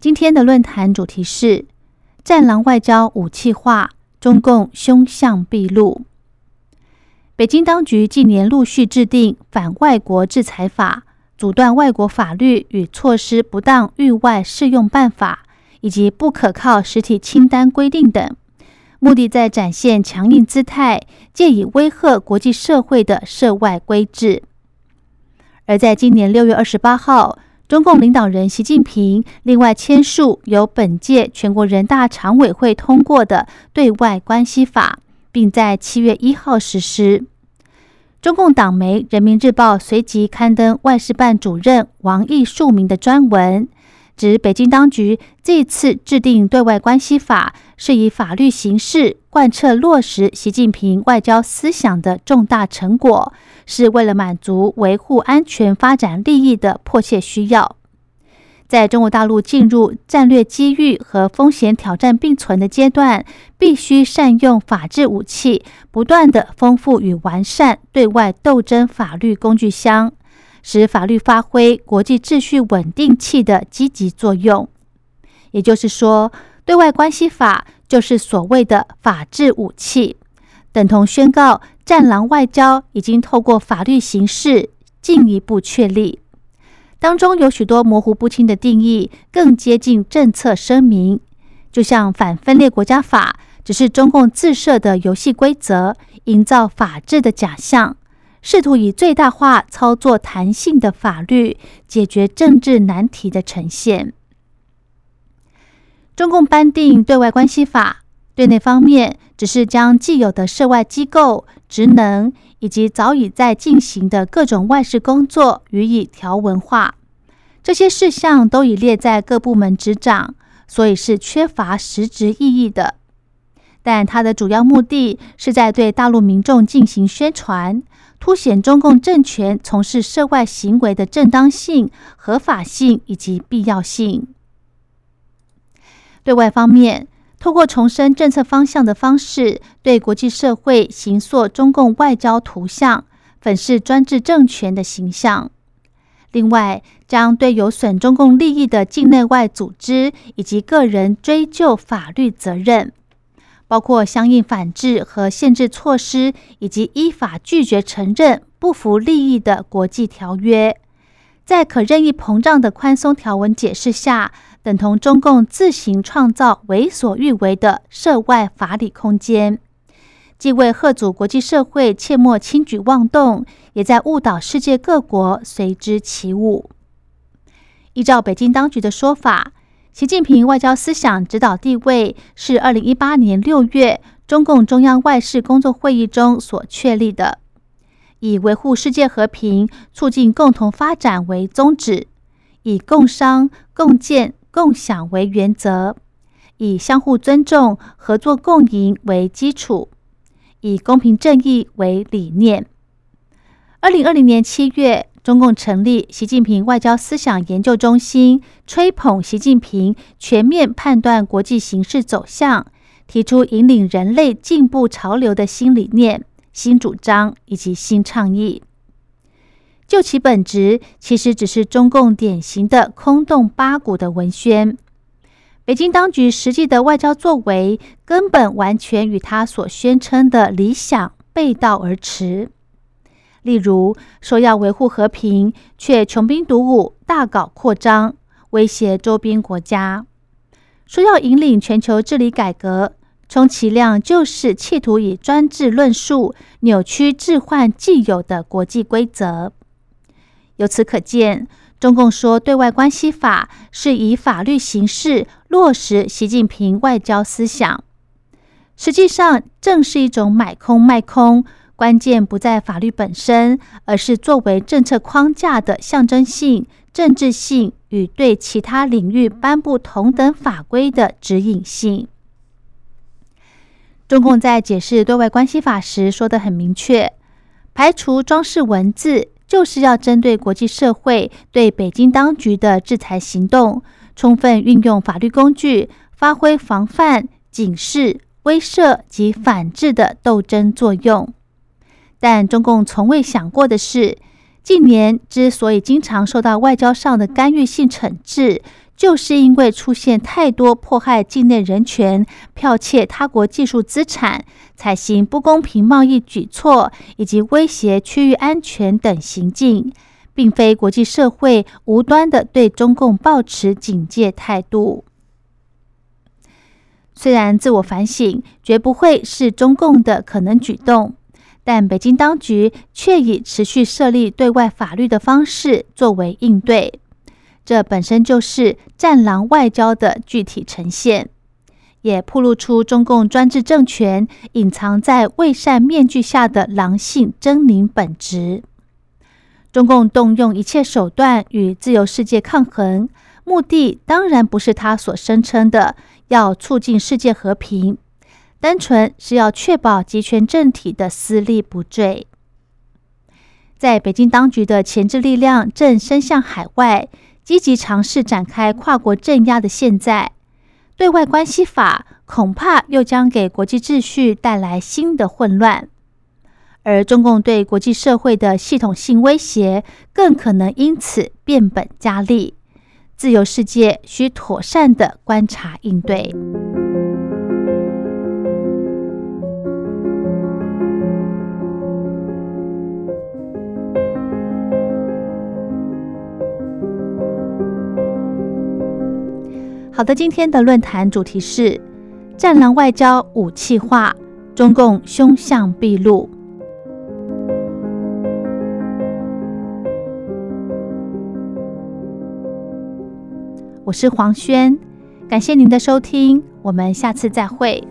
今天的论坛主题是“战狼外交武器化，中共凶相毕露”。北京当局近年陆续制定反外国制裁法、阻断外国法律与措施不当域外适用办法以及不可靠实体清单规定等，目的在展现强硬姿态，借以威吓国际社会的涉外规制。而在今年六月二十八号，中共领导人习近平另外签署由本届全国人大常委会通过的《对外关系法》，并在七月一号实施。中共党媒《人民日报》随即刊登外事办主任王毅署名的专文，指北京当局这次制定《对外关系法》，是以法律形式贯彻落实习近平外交思想的重大成果。是为了满足维护安全发展利益的迫切需要，在中国大陆进入战略机遇和风险挑战并存的阶段，必须善用法治武器，不断的丰富与完善对外斗争法律工具箱，使法律发挥国际秩序稳定器的积极作用。也就是说，对外关系法就是所谓的法治武器，等同宣告。战狼外交已经透过法律形式进一步确立，当中有许多模糊不清的定义，更接近政策声明。就像反分裂国家法，只是中共自设的游戏规则，营造法治的假象，试图以最大化操作弹性的法律解决政治难题的呈现。中共颁定对外关系法。对内方面，只是将既有的涉外机构职能以及早已在进行的各种外事工作予以条文化，这些事项都已列在各部门执掌，所以是缺乏实质意义的。但它的主要目的是在对大陆民众进行宣传，凸显中共政权从事涉外行为的正当性、合法性以及必要性。对外方面。透过重申政策方向的方式，对国际社会形塑中共外交图像，粉饰专制政权的形象。另外，将对有损中共利益的境内外组织以及个人追究法律责任，包括相应反制和限制措施，以及依法拒绝承认不符利益的国际条约。在可任意膨胀的宽松条文解释下。等同中共自行创造为所欲为的涉外法理空间，既为贺阻国际社会切莫轻举妄动，也在误导世界各国随之起舞。依照北京当局的说法，习近平外交思想指导地位是二零一八年六月中共中央外事工作会议中所确立的，以维护世界和平、促进共同发展为宗旨，以共商共建。共享为原则，以相互尊重、合作共赢为基础，以公平正义为理念。二零二零年七月，中共成立习近平外交思想研究中心，吹捧习近平全面判断国际形势走向，提出引领人类进步潮流的新理念、新主张以及新倡议。就其本质，其实只是中共典型的空洞八股的文宣。北京当局实际的外交作为，根本完全与他所宣称的理想背道而驰。例如，说要维护和平，却穷兵黩武、大搞扩张，威胁周边国家；说要引领全球治理改革，充其量就是企图以专制论述扭曲、置换既有的国际规则。由此可见，中共说对外关系法是以法律形式落实习近平外交思想，实际上正是一种买空卖空。关键不在法律本身，而是作为政策框架的象征性、政治性与对其他领域颁布同等法规的指引性。中共在解释对外关系法时说得很明确，排除装饰文字，就是要针对国际社会对北京当局的制裁行动，充分运用法律工具，发挥防范、警示、威慑及反制的斗争作用。但中共从未想过的是，近年之所以经常受到外交上的干预性惩治。就是因为出现太多迫害境内人权、剽窃他国技术资产、采行不公平贸易举措以及威胁区域安全等行径，并非国际社会无端的对中共抱持警戒态度。虽然自我反省绝不会是中共的可能举动，但北京当局却以持续设立对外法律的方式作为应对。这本身就是“战狼外交”的具体呈现，也暴露出中共专制政权隐藏在伪善面具下的狼性狰狞本质。中共动用一切手段与自由世界抗衡，目的当然不是他所声称的要促进世界和平，单纯是要确保集权政体的私利不坠。在北京当局的前置力量正伸向海外。积极尝试展开跨国镇压的现在，对外关系法恐怕又将给国际秩序带来新的混乱，而中共对国际社会的系统性威胁更可能因此变本加厉。自由世界需妥善的观察应对。好的，今天的论坛主题是“战狼外交武器化，中共凶相毕露”。我是黄轩，感谢您的收听，我们下次再会。